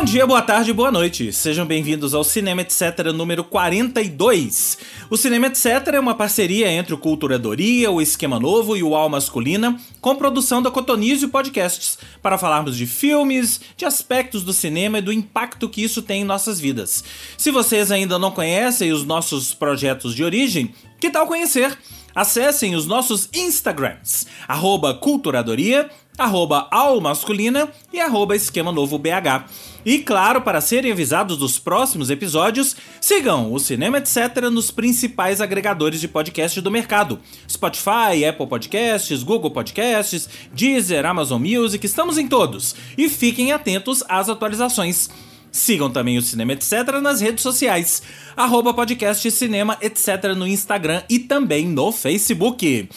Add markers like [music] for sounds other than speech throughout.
Bom dia, boa tarde, boa noite. Sejam bem-vindos ao Cinema Etc. número 42. O Cinema Etc. é uma parceria entre o Culturadoria, o Esquema Novo e o Al Masculina, com produção da Cotonizio Podcasts, para falarmos de filmes, de aspectos do cinema e do impacto que isso tem em nossas vidas. Se vocês ainda não conhecem os nossos projetos de origem, que tal conhecer? Acessem os nossos Instagrams, arroba Culturadoria, arroba Almasculina e arroba Esquema Novo BH. E claro, para serem avisados dos próximos episódios, sigam o Cinema Etc. nos principais agregadores de podcast do mercado: Spotify, Apple Podcasts, Google Podcasts, Deezer, Amazon Music, estamos em todos. E fiquem atentos às atualizações. Sigam também o Cinema Etc. nas redes sociais, arroba podcast Cinema Etc. no Instagram e também no Facebook.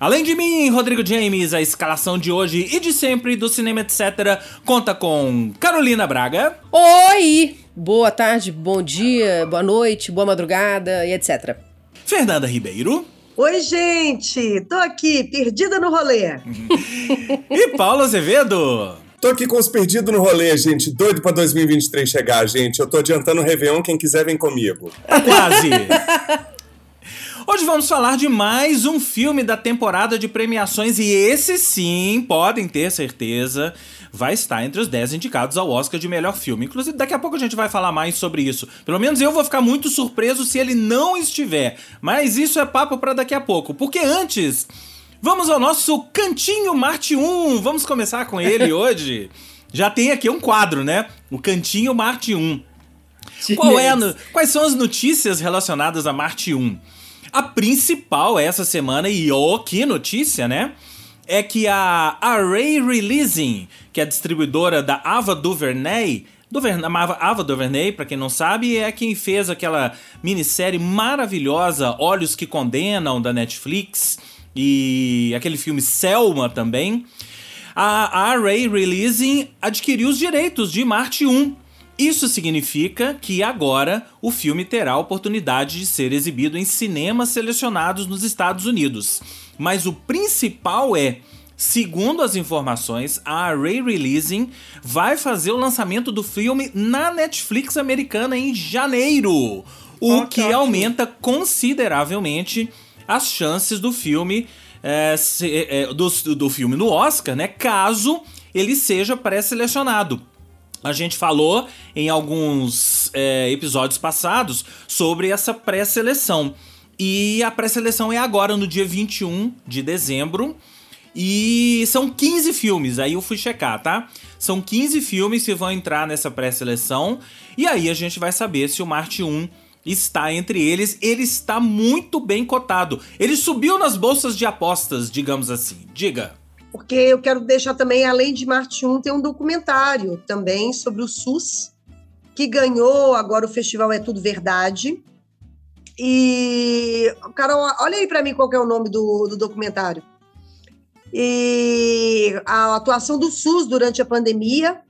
Além de mim, Rodrigo James, a escalação de hoje e de sempre do Cinema Etc. conta com Carolina Braga. Oi! Boa tarde, bom dia, boa noite, boa madrugada e etc. Fernanda Ribeiro. Oi, gente! Tô aqui, perdida no rolê. [laughs] e Paulo Azevedo. Tô aqui com os perdidos no rolê, gente. Doido pra 2023 chegar, gente. Eu tô adiantando o Réveillon, quem quiser vem comigo. Tá quase. [laughs] Hoje vamos falar de mais um filme da temporada de premiações e esse sim, podem ter certeza, vai estar entre os 10 indicados ao Oscar de melhor filme. Inclusive, daqui a pouco a gente vai falar mais sobre isso. Pelo menos eu vou ficar muito surpreso se ele não estiver. Mas isso é papo para daqui a pouco, porque antes, vamos ao nosso Cantinho Marte 1. Vamos começar com ele [laughs] hoje. Já tem aqui um quadro, né? O Cantinho Marte 1. Qual é quais são as notícias relacionadas a Marte 1? A principal essa semana, e oh, que notícia, né? É que a Array Releasing, que é a distribuidora da Ava DuVernay, Duvern Ava DuVernay, para quem não sabe, é quem fez aquela minissérie maravilhosa Olhos que Condenam, da Netflix, e aquele filme Selma também. A Array Releasing adquiriu os direitos de Marte 1, isso significa que agora o filme terá a oportunidade de ser exibido em cinemas selecionados nos Estados Unidos. Mas o principal é Segundo as informações, a Array Releasing vai fazer o lançamento do filme na Netflix americana em janeiro, o que aumenta consideravelmente as chances do filme é, se, é, do, do filme no Oscar, né? Caso ele seja pré-selecionado. A gente falou em alguns é, episódios passados sobre essa pré-seleção. E a pré-seleção é agora, no dia 21 de dezembro. E são 15 filmes, aí eu fui checar, tá? São 15 filmes que vão entrar nessa pré-seleção. E aí a gente vai saber se o Marte 1 está entre eles. Ele está muito bem cotado. Ele subiu nas bolsas de apostas, digamos assim. Diga porque eu quero deixar também, além de Marte 1, tem um documentário também sobre o SUS, que ganhou agora o festival É Tudo Verdade. E, Carol, olha aí para mim qual é o nome do, do documentário. E a atuação do SUS durante a pandemia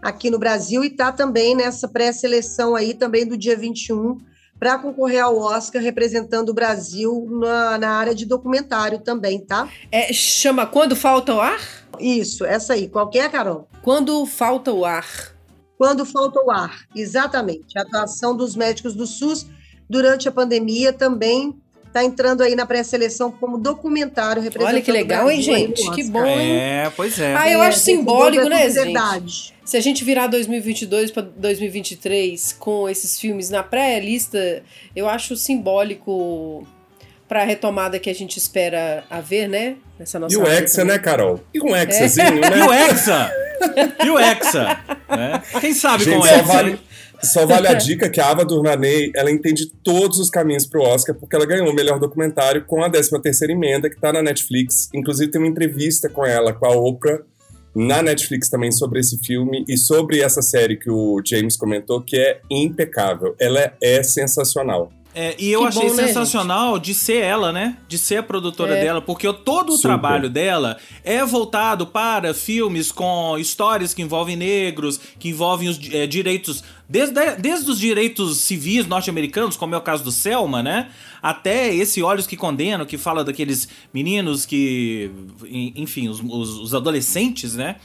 aqui no Brasil e tá também nessa pré-seleção aí também do dia 21 para concorrer ao Oscar representando o Brasil na, na, área de documentário também, tá? É, chama Quando Falta o Ar? Isso, essa aí. Qual que é, Carol? Quando Falta o Ar. Quando Falta o Ar, exatamente. A atuação dos médicos do SUS durante a pandemia também está entrando aí na pré-seleção como documentário representando Olha que legal, hein, gente? Que bom, hein? É, pois é. Ah, eu é, acho simbólico, né, gente? Verdade. Se a gente virar 2022 para 2023 com esses filmes na pré-lista, eu acho simbólico para a retomada que a gente espera haver, né? Nessa nossa e o Hexa, né, Carol? E um Hexazinho, é. [laughs] né? E o Hexa! E o Hexa! Né? [laughs] Quem sabe gente, com o Hexa? Vale, só vale a dica que a Ava Duvernay, ela entende todos os caminhos pro Oscar, porque ela ganhou o melhor documentário com a 13ª emenda, que tá na Netflix. Inclusive tem uma entrevista com ela, com a Oprah, na Netflix também sobre esse filme e sobre essa série que o James comentou, que é impecável. Ela é sensacional. É, e eu que achei bom, né, sensacional né, de ser ela, né? De ser a produtora é. dela, porque todo o Super. trabalho dela é voltado para filmes com histórias que envolvem negros, que envolvem os é, direitos, desde, desde os direitos civis norte-americanos, como é o caso do Selma, né? Até esse Olhos que Condenam, que fala daqueles meninos que, enfim, os, os, os adolescentes, né?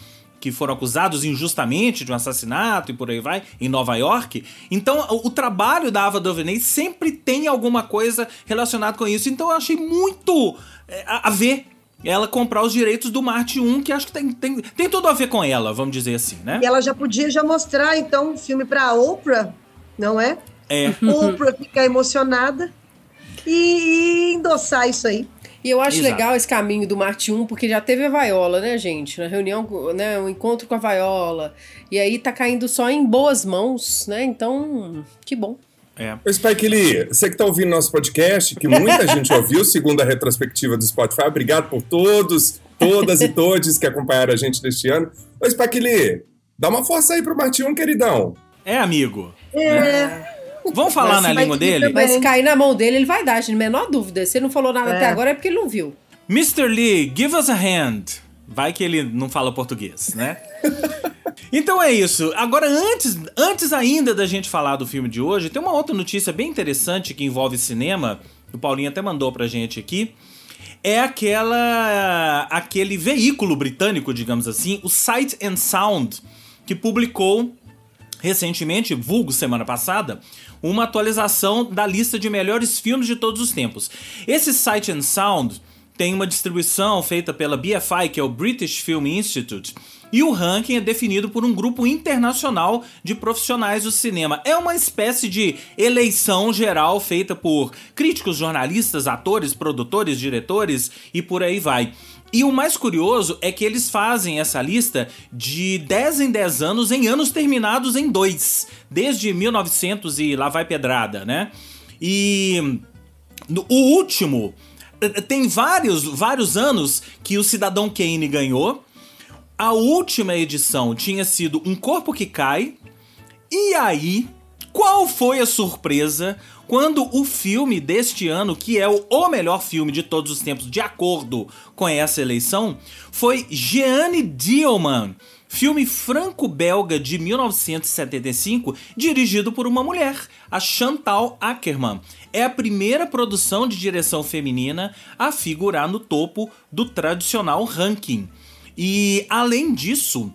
Que foram acusados injustamente de um assassinato e por aí vai, em Nova York. Então, o, o trabalho da Ava DuVernay sempre tem alguma coisa relacionada com isso. Então, eu achei muito é, a, a ver ela comprar os direitos do Marte 1, que acho que tem, tem, tem tudo a ver com ela, vamos dizer assim, né? E ela já podia já mostrar, então, um filme pra Oprah, não é? É. Oprah ficar emocionada e, e endossar isso aí. E eu acho Exato. legal esse caminho do Marte 1, porque já teve a Vaiola, né, gente? Na reunião, né, um encontro com a Vaiola. E aí tá caindo só em boas mãos, né? Então, que bom. É. Ô, Spike Lee, você que está ouvindo nosso podcast, que muita [laughs] gente ouviu, segundo a retrospectiva do Spotify, obrigado por todos, todas e todos que acompanharam a gente neste ano. Ô, Spike Lee, dá uma força aí pro Martinho, queridão. É, amigo. É, Vamos falar na língua dele? Mas se cair na mão dele, ele vai dar, gente, menor dúvida. Se ele não falou nada É. até agora, é porque ele não viu. Mr. Lee, give us a hand. Vai que ele não fala português, né? [laughs] então é isso. Agora, antes, antes ainda da gente falar do filme de hoje, tem uma outra notícia bem interessante que envolve cinema. O Paulinho até mandou pra gente aqui. É aquela. aquele veículo britânico, digamos assim, o Sight and Sound, que publicou recentemente, vulgo semana passada, uma atualização da lista de melhores filmes de todos os tempos. Esse Sight and Sound tem uma distribuição feita pela BFI, que é o British Film Institute, e o ranking é definido por um grupo internacional de profissionais do cinema. É uma espécie de eleição geral feita por críticos, jornalistas, atores, produtores, diretores e por aí vai. E o mais curioso é que eles fazem essa lista de 10 em 10 anos em anos terminados em dois, desde 1900 e lá vai pedrada, né? E o último eh, tem vários vários anos que o Cidadão Kane ganhou. A última edição tinha sido Um Corpo que Cai. E aí, qual foi a surpresa quando o filme deste ano, que é o, o melhor filme de todos os tempos, de acordo com essa eleição, foi Jeanne Dielman, filme franco-belga de 1975, dirigido por uma mulher, a Chantal Ackerman. É a primeira produção de direção feminina a figurar no topo do tradicional ranking. E além disso,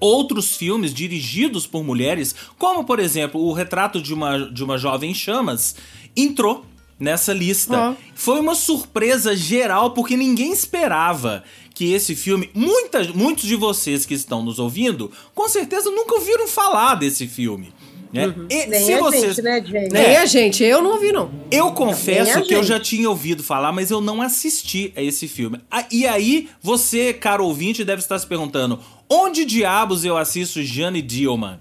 outros filmes dirigidos por mulheres, como por exemplo o Retrato de uma, de uma Jovem em Chamas, entrou nessa lista. Ó. Foi uma surpresa geral, porque ninguém esperava que esse filme. Muitas, muitos de vocês que estão nos ouvindo, com certeza nunca ouviram falar desse filme. Né? E Nem se a vocês. gente, né, gente? Nem É. a gente, eu não ouvi, não. Eu confesso que eu já tinha ouvido falar, mas eu não assisti a esse filme. Ah, E aí, você, caro ouvinte, deve estar se perguntando: onde diabos eu assisto Jane Dielman?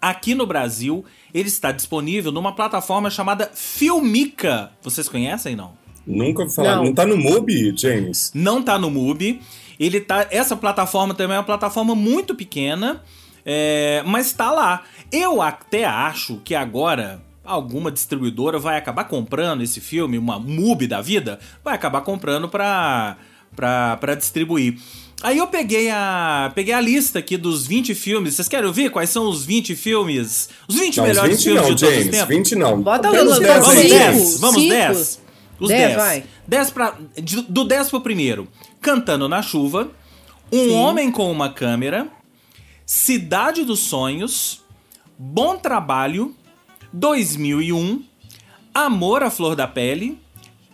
Aqui no Brasil, ele está disponível numa plataforma chamada Filmica. Vocês conhecem, não? Nunca ouvi falar. Não. Não, tá no MUBI, James? Não tá no MUBI. Ele tá. Essa plataforma também é uma plataforma muito pequena, é, mas tá lá. Eu até acho que agora alguma distribuidora vai acabar comprando esse filme, uma MUBI da vida, vai acabar comprando pra, pra, pra distribuir. Aí eu peguei a, peguei a lista aqui dos 20 filmes. Vocês querem ouvir quais são os 20 filmes? Os 20 Não, os melhores 20 filmes não, de todos os James. tempos? 20 não. Bota o- 10 vamos Vamos aí, cinco. 10, vamos cinco. 10. Os Dez, 10. vai. 10 pra, do 10 pro primeiro. Cantando na Chuva, Um Sim. Homem com uma Câmera, Cidade dos Sonhos, Bom Trabalho, 2001, Amor à Flor da Pele,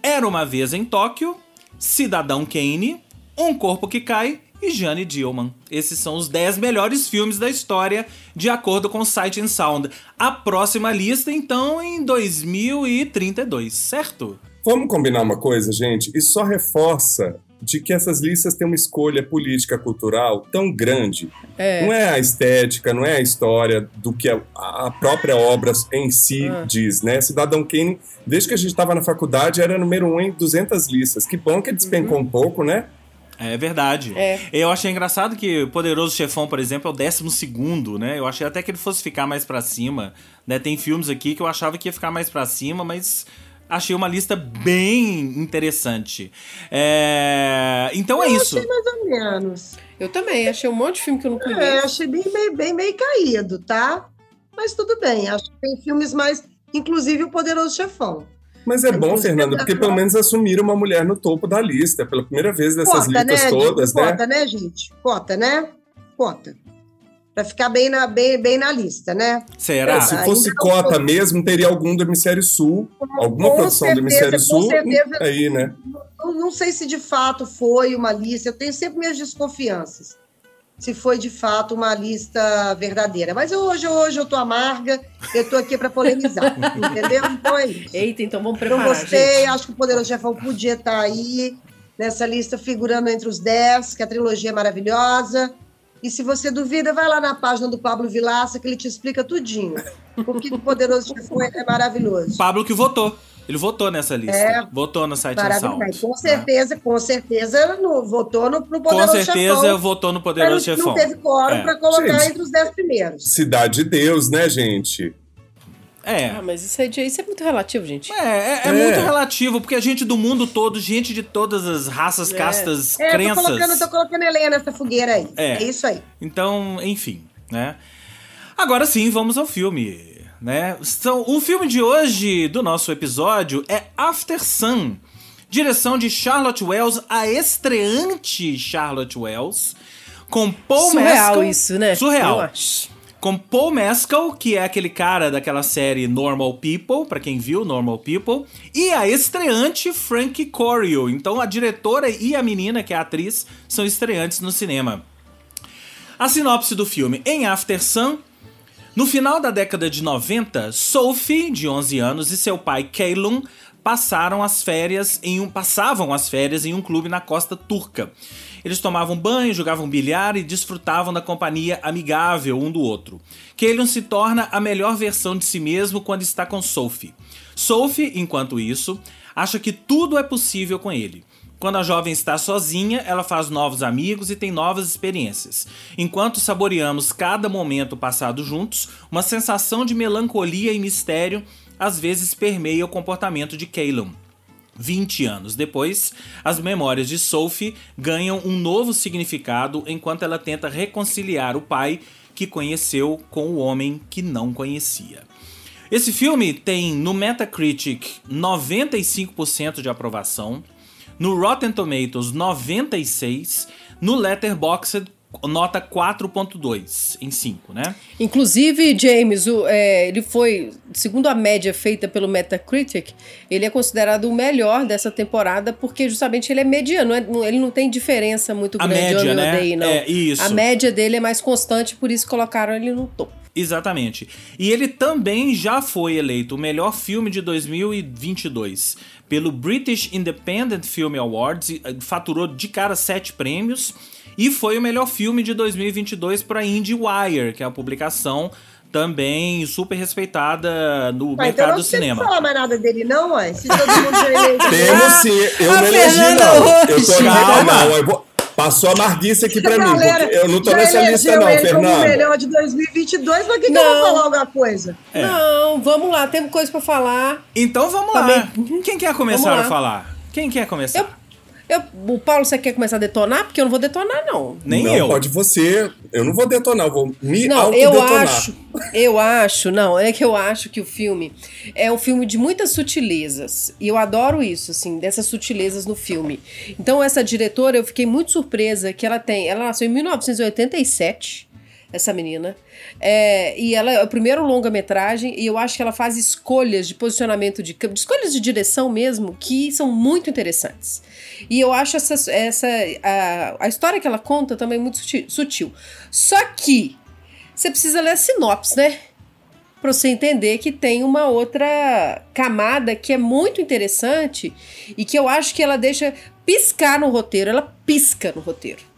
Era uma Vez em Tóquio, Cidadão Kane, Um Corpo que Cai e Jane Dillman. Esses são os 10 melhores filmes da história, de acordo com Sight and Sound. A próxima lista, então, em 2032, certo? Vamos combinar uma coisa, gente? Isso só reforça de que essas listas têm uma escolha política cultural tão grande. É. Não é a estética, não é a história do que a, a própria obra em si Ah. diz, né? Cidadão Kane, desde que a gente estava na faculdade, era número um em 200 listas. Que bom que despencou um pouco, né? É verdade. É. Eu achei engraçado que o Poderoso Chefão, por exemplo, é o décimo segundo, né? Eu achei até que ele fosse ficar mais pra cima. Né? Tem filmes aqui que eu achava que ia ficar mais pra cima, mas achei uma lista bem interessante. É, Então é Eu isso. achei mais ou menos. Eu também, achei um monte de filme que eu não É, conheço. achei bem, bem, bem, bem caído, tá? Mas tudo bem, acho que tem filmes mais. Inclusive o Poderoso Chefão. Mas é bom, Inclusive, Fernando, porque pelo menos assumiram uma mulher no topo da lista, pela primeira vez dessas Cota, listas né? todas, né? Cota, né, gente? Cota, né? cota. Para ficar bem na, bem, bem na lista, né? Será? É, se fosse cota mesmo, teria algum do Hemisfério Sul, alguma com produção do certeza, Hemisfério com Sul. certeza. Aí, né? Eu não sei se de fato foi uma lista, eu tenho sempre minhas desconfianças. Se foi de fato uma lista verdadeira. Mas hoje, hoje eu tô amarga, eu tô aqui para polemizar, [laughs] entendeu? Então é isso. Eita, então vamos preparar, gostei, gente. acho que o Poderoso Chefão podia estar aí nessa lista, figurando entre os 10, que a trilogia é maravilhosa. E se você duvida, vai lá na página do Pablo Vilaça, que ele te explica tudinho. Por que que o Poderoso Chefão é maravilhoso. Pablo que votou. Ele votou nessa lista. É. votou no site Maravilhoso. Sound. Com certeza, com certeza, no, votou no, no Poderoso Com certeza Chefão. votou no Poderoso Chefão. não teve quórum É. para colocar Gente. entre os 10 primeiros. Cidade de Deus, né, gente? É. Ah, mas isso, aí, isso é muito relativo, gente. É, é, é É. muito relativo, porque a gente do mundo todo, gente de todas as raças, É. castas, É, tô crenças. colocando, tô colocando Helena nessa fogueira aí. É. É, isso aí. Então, enfim, né? Agora sim, vamos ao filme, né? Então, o filme de hoje do nosso episódio é After Sun, direção de Charlotte Wells, a estreante Charlotte Wells, com Paul Surreal Mescal. isso, né? Surreal. Eu acho. Com Paul Mescal, que é aquele cara daquela série Normal People, pra quem viu Normal People, e a estreante Frankie Corio. Então a diretora e a menina, que é a atriz, são estreantes no cinema. A sinopse do filme: Em After Sun, no final da década de 90, Sophie, de 11 anos, e seu pai Keilun passaram as férias em um passavam as férias em um clube na costa turca. Eles tomavam banho, jogavam bilhar e desfrutavam da companhia amigável um do outro. Keilun se torna a melhor versão de si mesmo quando está com Sophie. Sophie, enquanto isso, acha que tudo é possível com ele. Quando a jovem está sozinha, ela faz novos amigos e tem novas experiências. Enquanto saboreamos cada momento passado juntos, uma sensação de melancolia e mistério às vezes permeia o comportamento de Caleb. 20 anos depois, as memórias de Sophie ganham um novo significado enquanto ela tenta reconciliar o pai que conheceu com o homem que não conhecia. Esse filme tem no Metacritic 95% de aprovação, no Rotten Tomatoes 96, no Letterboxd nota 4.2 em 5, né? Inclusive, James, o, é, ele foi, segundo a média feita pelo Metacritic, ele é considerado o melhor dessa temporada porque justamente ele é mediano, é- ele não tem diferença muito A grande média, né? odeie, não. É, isso. A média dele é mais constante, por isso colocaram ele no topo. Exatamente. E ele também já foi eleito o melhor filme de 2022 pelo British Independent Film Awards, faturou de cara sete prêmios e foi o melhor filme de 2022 para IndieWire, que é a publicação também super respeitada no Ah, mercado não do precisa cinema. falar mais nada dele, não, ué. Se todo mundo. Temos sim, eu a não elegi, não. hoje. Eu tô Calma. não. Eu vou... Passou a marguice aqui pra mim, Galera, porque eu não tô nessa lista, não, ele como o Fernando. melhor de 2022, mas que, que eu Não. vou falar alguma coisa? É. Não, vamos lá, temos coisa pra falar. Então vamos lá. Também. Quem quer começar Vamos a lá. falar? Quem quer começar? Eu- Eu, o Paulo, você quer começar a detonar? Porque eu não vou detonar, não. Nem não, eu. pode você. Eu não vou detonar, eu vou me Não, eu acho, eu acho, não, é que eu acho que o filme é um filme de muitas sutilezas. E eu adoro isso, assim, dessas sutilezas no filme. Então, essa diretora, eu fiquei muito surpresa que ela tem. Ela nasceu em 1987, essa menina. É, e ela é o primeiro longa-metragem, e eu acho que ela faz escolhas de posicionamento de de escolhas de direção mesmo, que são muito interessantes. E eu acho essa, essa a, a história que ela conta também muito suti- sutil. Só que você precisa ler a sinopse, né? Pra você entender que tem uma outra camada que é muito interessante e que eu acho que ela deixa piscar no roteiro. Ela pisca no roteiro.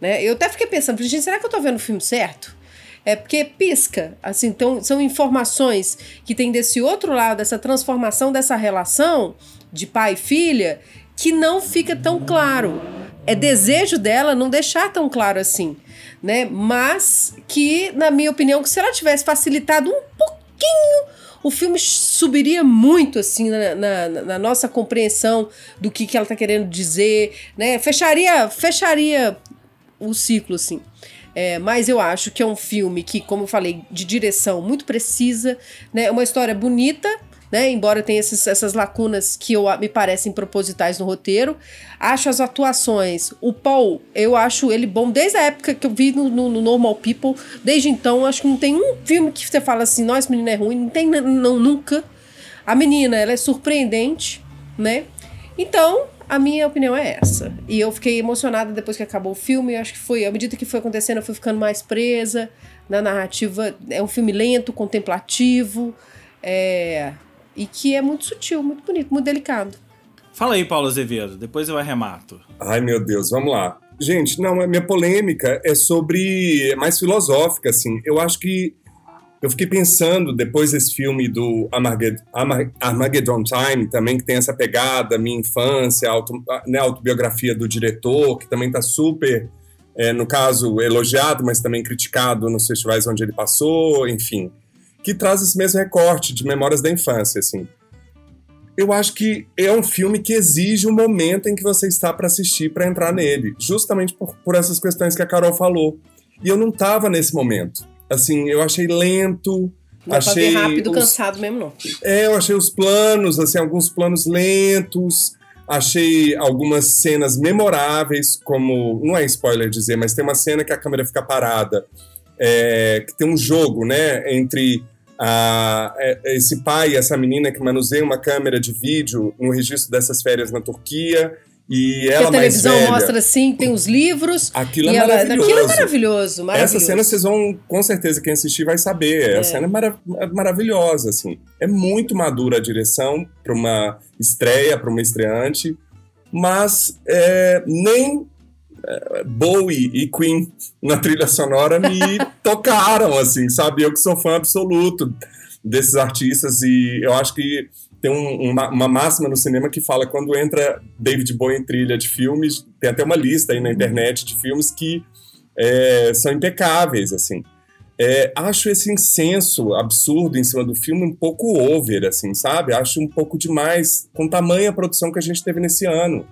Né? Eu até fiquei pensando, falei, gente, será que eu tô vendo o filme certo? É porque pisca, assim, então são informações que tem desse outro lado, dessa transformação dessa relação de pai e filha, que não fica tão claro. É desejo dela não deixar tão claro assim, né? Mas que, na minha opinião, que se ela tivesse facilitado um pouquinho, o filme subiria muito assim na, na- na nossa compreensão do que, que ela tá querendo dizer, né? Fecharia, fecharia o ciclo, assim. É, mas eu acho que é um filme que, como eu falei, de direção muito precisa, né? Uma história bonita, né? Embora tenha esses, essas lacunas que eu, me parecem propositais no roteiro. Acho as atuações. O Paul, eu acho ele bom desde a época que eu vi no, no, no Normal People. Desde então, acho que não tem um filme que você fala assim, nossa, menina é ruim. Não tem, não, nunca. A menina, ela é surpreendente, né? Então, a minha opinião é essa. E eu fiquei emocionada depois que acabou o filme. Eu acho que foi, à medida que foi acontecendo, eu fui ficando mais presa na narrativa. É um filme lento, contemplativo, é, e que é muito sutil, muito bonito, muito delicado. Fala aí, Paulo Azevedo, depois eu arremato. Ai, meu Deus, vamos lá. Gente, não, a minha polêmica é sobre. É mais filosófica, assim. Eu acho que eu fiquei pensando, depois desse filme do Armageddon Time, também que tem essa pegada, minha infância, auto, né, autobiografia do diretor, que também está super, é, no caso, elogiado, mas também criticado nos festivais onde ele passou, enfim, que traz esse mesmo recorte de memórias da infância, assim. Eu acho que é um filme que exige um momento em que você está para assistir, para entrar nele, justamente por, por essas questões que a Carol falou. E eu não estava nesse momento assim, eu achei lento. Não achei pra ver rápido, os... cansado mesmo, não. É, eu achei os planos, assim, alguns planos lentos. Achei algumas cenas memoráveis, como. Não é spoiler dizer, mas tem uma cena que a câmera fica parada. É, que tem um jogo, né? Entre a, é, esse pai e essa menina que manuseia uma câmera de vídeo no registro dessas férias na Turquia e ela a televisão velha, mostra assim, tem os livros. Aquilo é ela, maravilhoso. Aquilo é maravilhoso, maravilhoso. Essa cena vocês vão, com certeza, quem assistir vai saber. É. A cena é mara maravilhosa, assim. É muito madura a direção para uma estreia, para uma estreante, mas é, nem é, Bowie e Queen na trilha sonora me [laughs] tocaram, assim, sabe? Eu que sou fã absoluto desses artistas e eu acho que tem um, uma, uma, máxima no cinema que fala quando entra David Bowie em trilha de filmes, tem até uma lista aí na internet de filmes que é, são impecáveis, assim. É, acho esse incenso absurdo em cima do filme um pouco over, assim, sabe? Acho um pouco demais com tamanha produção que a gente teve nesse ano.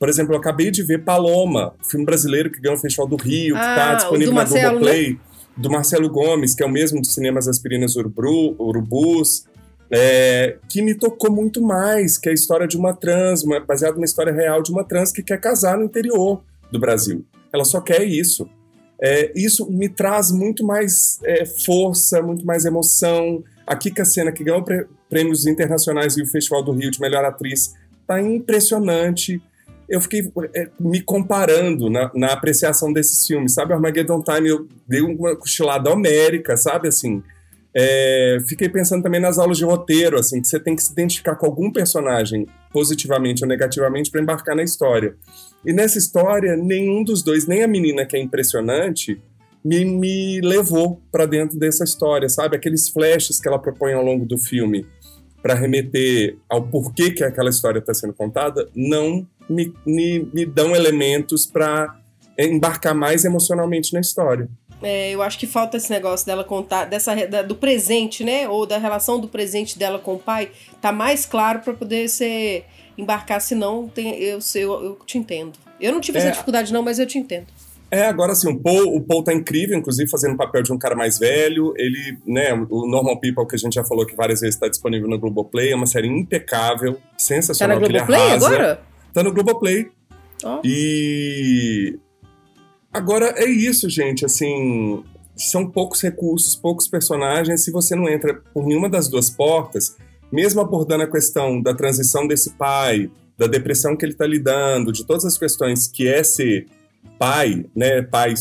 Por exemplo, eu acabei de ver Paloma, filme brasileiro que ganhou o Festival do Rio, que está ah, disponível na Globoplay, né? do Marcelo Gomes, que é o mesmo dos cinemas Aspirinas Urubu, Urubus é, que me tocou muito mais, que é a história de uma trans, baseada numa história real de uma trans que quer casar no interior do Brasil. Ela só quer isso. É, isso me traz muito mais é, força, muito mais emoção. A Kika Sena, que ganhou prêmios internacionais e o Festival do Rio de Melhor Atriz, tá impressionante. Eu fiquei é, me comparando na, na, apreciação desses filmes, sabe? Armageddon Time, eu dei uma cochilada homérica, sabe? Assim, é, fiquei pensando também nas aulas de roteiro, assim, que você tem que se identificar com algum personagem, positivamente ou negativamente, para embarcar na história. E nessa história, nenhum dos dois, nem a menina que é impressionante, me, me levou para dentro dessa história, sabe? Aqueles flashes que ela propõe ao longo do filme para remeter ao porquê que aquela história está sendo contada, não me, me, me dão elementos para embarcar mais emocionalmente na história. É, eu acho que falta esse negócio dela contar dessa da, do presente, né? Ou da relação do presente dela com o pai, tá mais claro para poder ser embarcar, senão tem, eu, eu, eu te entendo. Eu não tive é, essa dificuldade, não, mas eu te entendo. É, agora assim, o Paul, o Paul tá incrível, inclusive fazendo o papel de um cara mais velho. Ele, né, o Normal People, que a gente já falou que várias vezes está disponível no Globoplay, é uma série impecável, sensacional. Tá no Globoplay agora? Tá no Globoplay. Oh. E Agora é isso, gente. Assim, são poucos recursos, poucos personagens. Se você não entra por nenhuma das duas portas, mesmo abordando a questão da transição desse pai, da depressão que ele está lidando, de todas as questões que é ser pai, né, pai,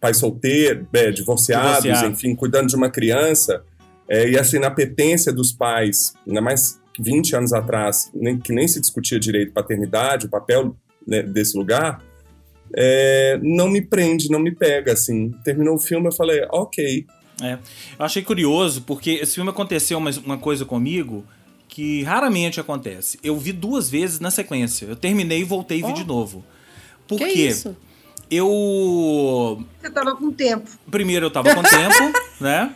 pai solteiro, é, divorciados, Divorciado. enfim, cuidando de uma criança, é, e essa inapetência dos pais, ainda mais 20 anos atrás, nem, que nem se discutia direito paternidade, o papel né, desse lugar, é, não me prende, não me pega, assim. Terminou o filme, eu falei, ok. É. Eu achei curioso, porque esse filme aconteceu uma, uma coisa comigo que raramente acontece. Eu vi duas vezes na sequência. Eu terminei e voltei e oh. vi de novo. Por que quê? Isso? Eu. Você tava com tempo. Primeiro eu tava com tempo, [laughs] né?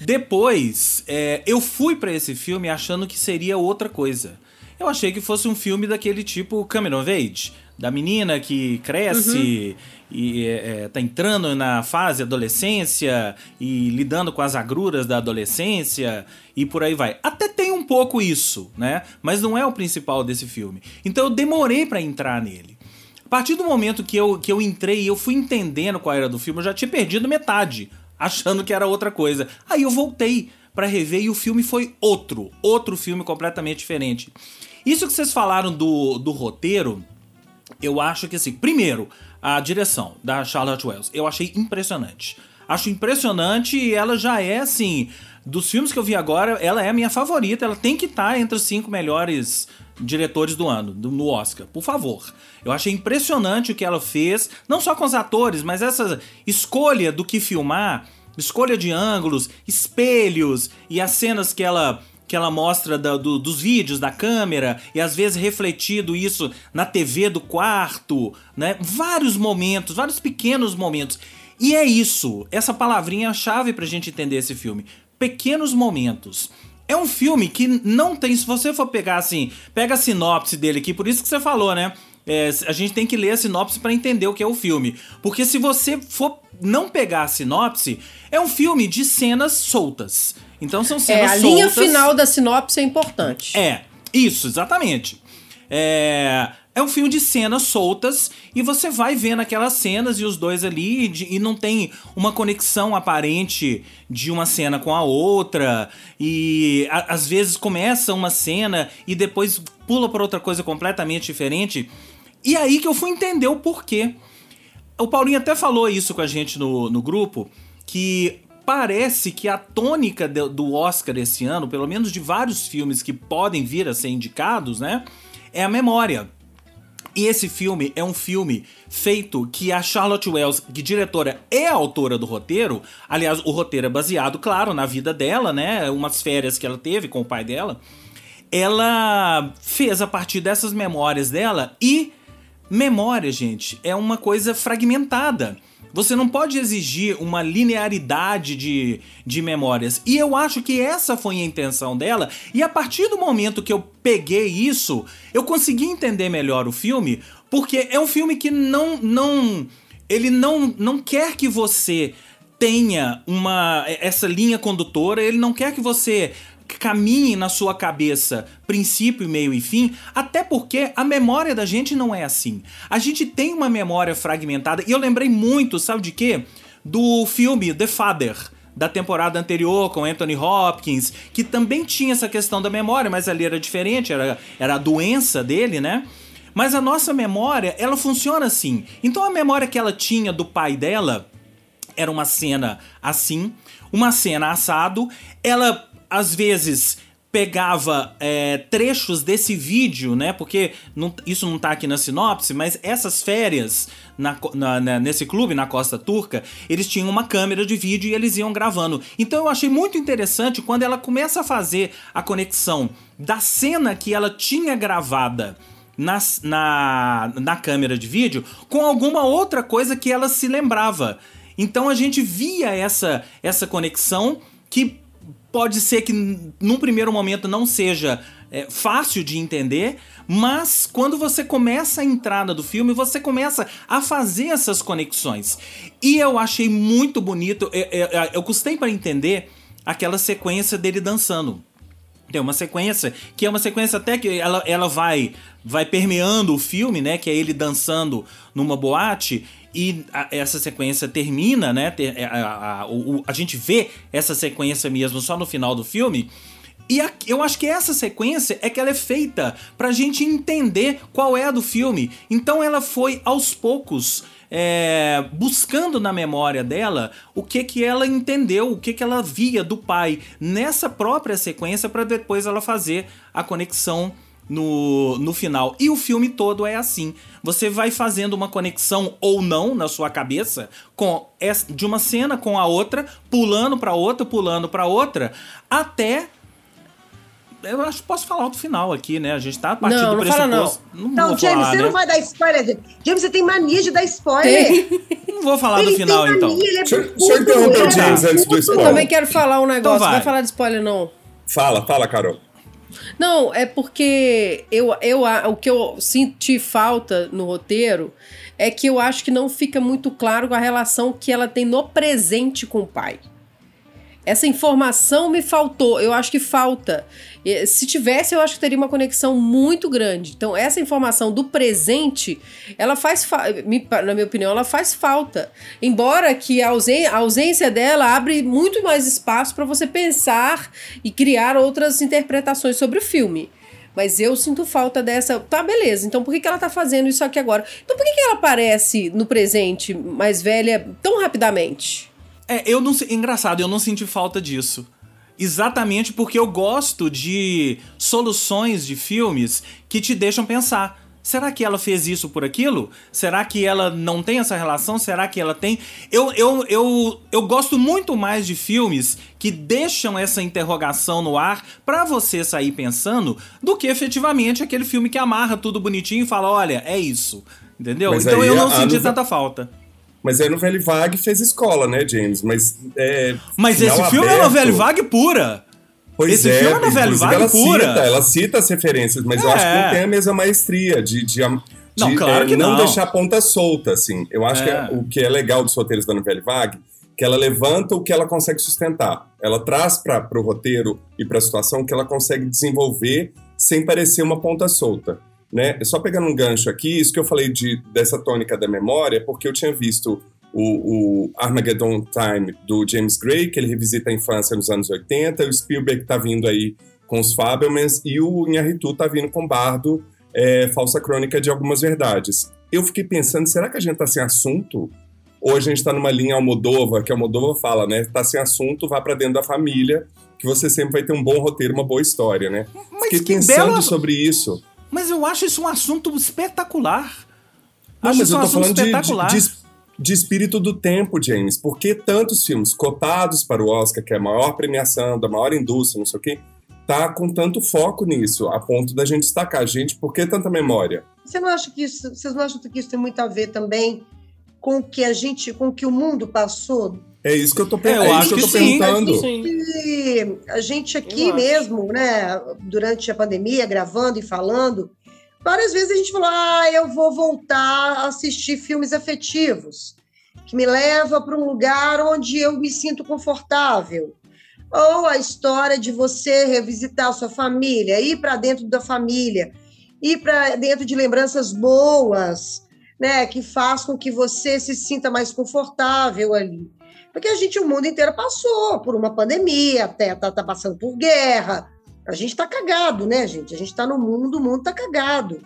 Depois, é, eu fui para esse filme achando que seria outra coisa. Eu achei que fosse um filme daquele tipo Cameron of Age da menina que cresce uhum. e é, é, tá entrando na fase adolescência e lidando com as agruras da adolescência e por aí vai. Até tem um pouco isso, né? Mas não é o principal desse filme. Então eu demorei para entrar nele. A partir do momento que eu, que eu entrei e eu fui entendendo qual era do filme, eu já tinha perdido metade, achando que era outra coisa. Aí eu voltei para rever e o filme foi outro, outro filme completamente diferente. Isso que vocês falaram do, do roteiro, eu acho que assim, primeiro, a direção da Charlotte Wells, eu achei impressionante. Acho impressionante e ela já é assim, dos filmes que eu vi agora, ela é a minha favorita, ela tem que estar tá entre os cinco melhores diretores do ano, do, no Oscar, por favor. Eu achei impressionante o que ela fez, não só com os atores, mas essa escolha do que filmar, escolha de ângulos, espelhos e as cenas que ela que ela mostra da, do, dos vídeos da câmera e às vezes refletido isso na TV do quarto, né? Vários momentos, vários pequenos momentos. E é isso, essa palavrinha é a chave pra gente entender esse filme. Pequenos momentos. É um filme que não tem, se você for pegar assim, pega a sinopse dele aqui, por isso que você falou, né? É, a gente tem que ler a sinopse para entender o que é o filme. Porque se você for não pegar a sinopse, é um filme de cenas soltas. Então são cenas soltas. É, a soltas. linha final da sinopse é importante. É, isso, exatamente. É, é um filme de cenas soltas e você vai vendo aquelas cenas e os dois ali e, e não tem uma conexão aparente de uma cena com a outra e a, às vezes começa uma cena e depois pula para outra coisa completamente diferente. E aí que eu fui entender o porquê. O Paulinho até falou isso com a gente no, no grupo, que parece que a tônica do Oscar esse ano, pelo menos de vários filmes que podem vir a ser indicados, né? É a memória. E esse filme é um filme feito que a Charlotte Wells, que diretora é autora do roteiro, aliás, o roteiro é baseado, claro, na vida dela, né? Umas férias que ela teve com o pai dela. Ela fez a partir dessas memórias dela e memória, gente, é uma coisa fragmentada. Você não pode exigir uma linearidade de, de memórias. E eu acho que essa foi a intenção dela. E a partir do momento que eu peguei isso, eu consegui entender melhor o filme, porque é um filme que não. não ele não, não quer que você tenha uma essa linha condutora, ele não quer que você caminhe na sua cabeça princípio, meio e fim, até porque a memória da gente não é assim. A gente tem uma memória fragmentada, e eu lembrei muito, sabe de quê? Do filme The Father da temporada anterior com Anthony Hopkins, que também tinha essa questão da memória, mas ali era diferente, era, era a doença dele, né? Mas a nossa memória, ela funciona assim. Então a memória que ela tinha do pai dela era uma cena assim, uma cena assado, ela às vezes pegava é, trechos desse vídeo, né? Porque não, isso não tá aqui na sinopse, mas essas férias na, na, na, nesse clube, na Costa Turca, eles tinham uma câmera de vídeo e eles iam gravando. Então eu achei muito interessante quando ela começa a fazer a conexão da cena que ela tinha gravada. Na, na, na câmera de vídeo com alguma outra coisa que ela se lembrava. Então a gente via essa, essa conexão que pode ser que num primeiro momento não seja é, fácil de entender, mas quando você começa a entrada do filme, você começa a fazer essas conexões. E eu achei muito bonito, eu, eu, eu custei para entender aquela sequência dele dançando. Tem uma sequência que é uma sequência até que ela, ela vai vai permeando o filme, né? Que é ele dançando numa boate e a, essa sequência termina, né? Ter, é, a, a, o, a gente vê essa sequência mesmo só no final do filme. E a, eu acho que essa sequência é que ela é feita pra gente entender qual é a do filme. Então ela foi aos poucos é, buscando na memória dela o que que ela entendeu, o que que ela via do pai nessa própria sequência para depois ela fazer a conexão no, no final. E o filme todo é assim. Você vai fazendo uma conexão ou não na sua cabeça com essa, de uma cena com a outra, pulando para outra, pulando para outra, até eu acho que posso falar do final aqui, né? A gente tá partindo não, do pressuposto. Não, não, não James, falar, você né? não vai dar spoiler. James, você tem mania de dar spoiler. Não vou falar ele do final, tem então. mania, é Deixa, deixa eu interromper o é James antes do burro. Eu spoiler. também quero falar um negócio. Então não vai. vai falar de spoiler, não. Fala, fala, Carol. Não, é porque eu, eu, o que eu senti falta no roteiro é que eu acho que não fica muito claro a relação que ela tem no presente com o pai. essa informação me faltou. Eu acho que falta. Se tivesse, eu acho que teria uma conexão muito grande. Então, essa informação do presente, ela faz, na minha opinião, ela faz falta. Embora que a ausência dela abre muito mais espaço para você pensar e criar outras interpretações sobre o filme. Mas eu sinto falta dessa. Tá, beleza. Então por que, que ela tá fazendo isso aqui agora? Então por que, que ela aparece no presente mais velha tão rapidamente? É, eu não. Engraçado, eu não senti falta disso. Exatamente porque eu gosto de soluções de filmes que te deixam pensar. Será que ela fez isso por aquilo? Será que ela não tem essa relação? Será que ela tem? Eu, eu, eu, eu gosto muito mais de filmes que deixam essa interrogação no ar para você sair pensando do que efetivamente aquele filme que amarra tudo bonitinho e fala: olha, é isso. Entendeu? Mas então eu não senti tanta falta. Mas aí no Velho Vague fez escola, né, James? Mas. É, Mas esse filme aberto... é novela Vague pura. Pois Esse é, filme é novela Vague pura. Cita, ela cita as referências, mas é. eu acho que não é. tem a mesma maestria de, de, de não, claro é, que não, não deixar a ponta solta, assim. Eu acho que é. o que é legal dos roteiros da novela Vague que ela levanta o que ela consegue sustentar. Ela traz para o roteiro e para a situação que ela consegue desenvolver sem parecer uma ponta solta. Né? Só pegando um gancho aqui, isso que eu falei de, dessa tônica da memória, porque eu tinha visto o, o, Armageddon Time do James Gray, que ele revisita a infância nos anos 80, o Spielberg tá vindo aí com os Fabelmans e o Inharitu tá vindo com Bardo, é, Falsa Crônica de Algumas Verdades. Eu fiquei pensando, será que a gente tá sem assunto? Ou a gente tá numa linha Almodova, que a Almodova fala, né? Tá sem assunto, vá para dentro da família, que você sempre vai ter um bom roteiro, uma boa história, né? Mas fiquei pensando bela... sobre isso. Mas eu acho isso um assunto espetacular. Não, acho mas tô um falando de, de, de, de espírito do tempo, James. Por que tantos filmes cotados para o Oscar, que é a maior premiação da maior indústria, não sei o quê, tá com tanto foco nisso, a ponto da gente destacar. Gente, por que tanta memória? Você não acha que isso, vocês não acham que isso tem muito a ver também com o que a gente, com o que o mundo passou? É isso que eu tô, é, eu é acho que eu tô sim, perguntando. A gente aqui mesmo, né, durante a pandemia, gravando e falando, várias vezes a gente falou: ah, eu vou voltar a assistir filmes afetivos, que me leva para um lugar onde eu me sinto confortável. Ou a história de você revisitar a sua família, ir para dentro da família, ir para dentro de lembranças boas, né, que faz com que você se sinta mais confortável ali. Porque a gente, o mundo inteiro passou por uma pandemia, até tá, tá passando por guerra, a gente está cagado, né, gente? A gente está no mundo, o mundo está cagado.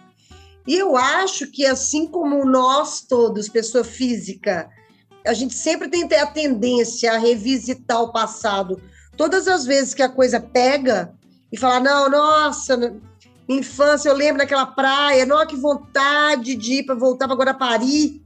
E eu acho que, assim como nós todos, pessoa física, a gente sempre tem a tendência a revisitar o passado. Todas as vezes que a coisa pega e falar, não, nossa, infância, eu lembro daquela praia, nossa, que vontade de ir para voltar para Guarapari.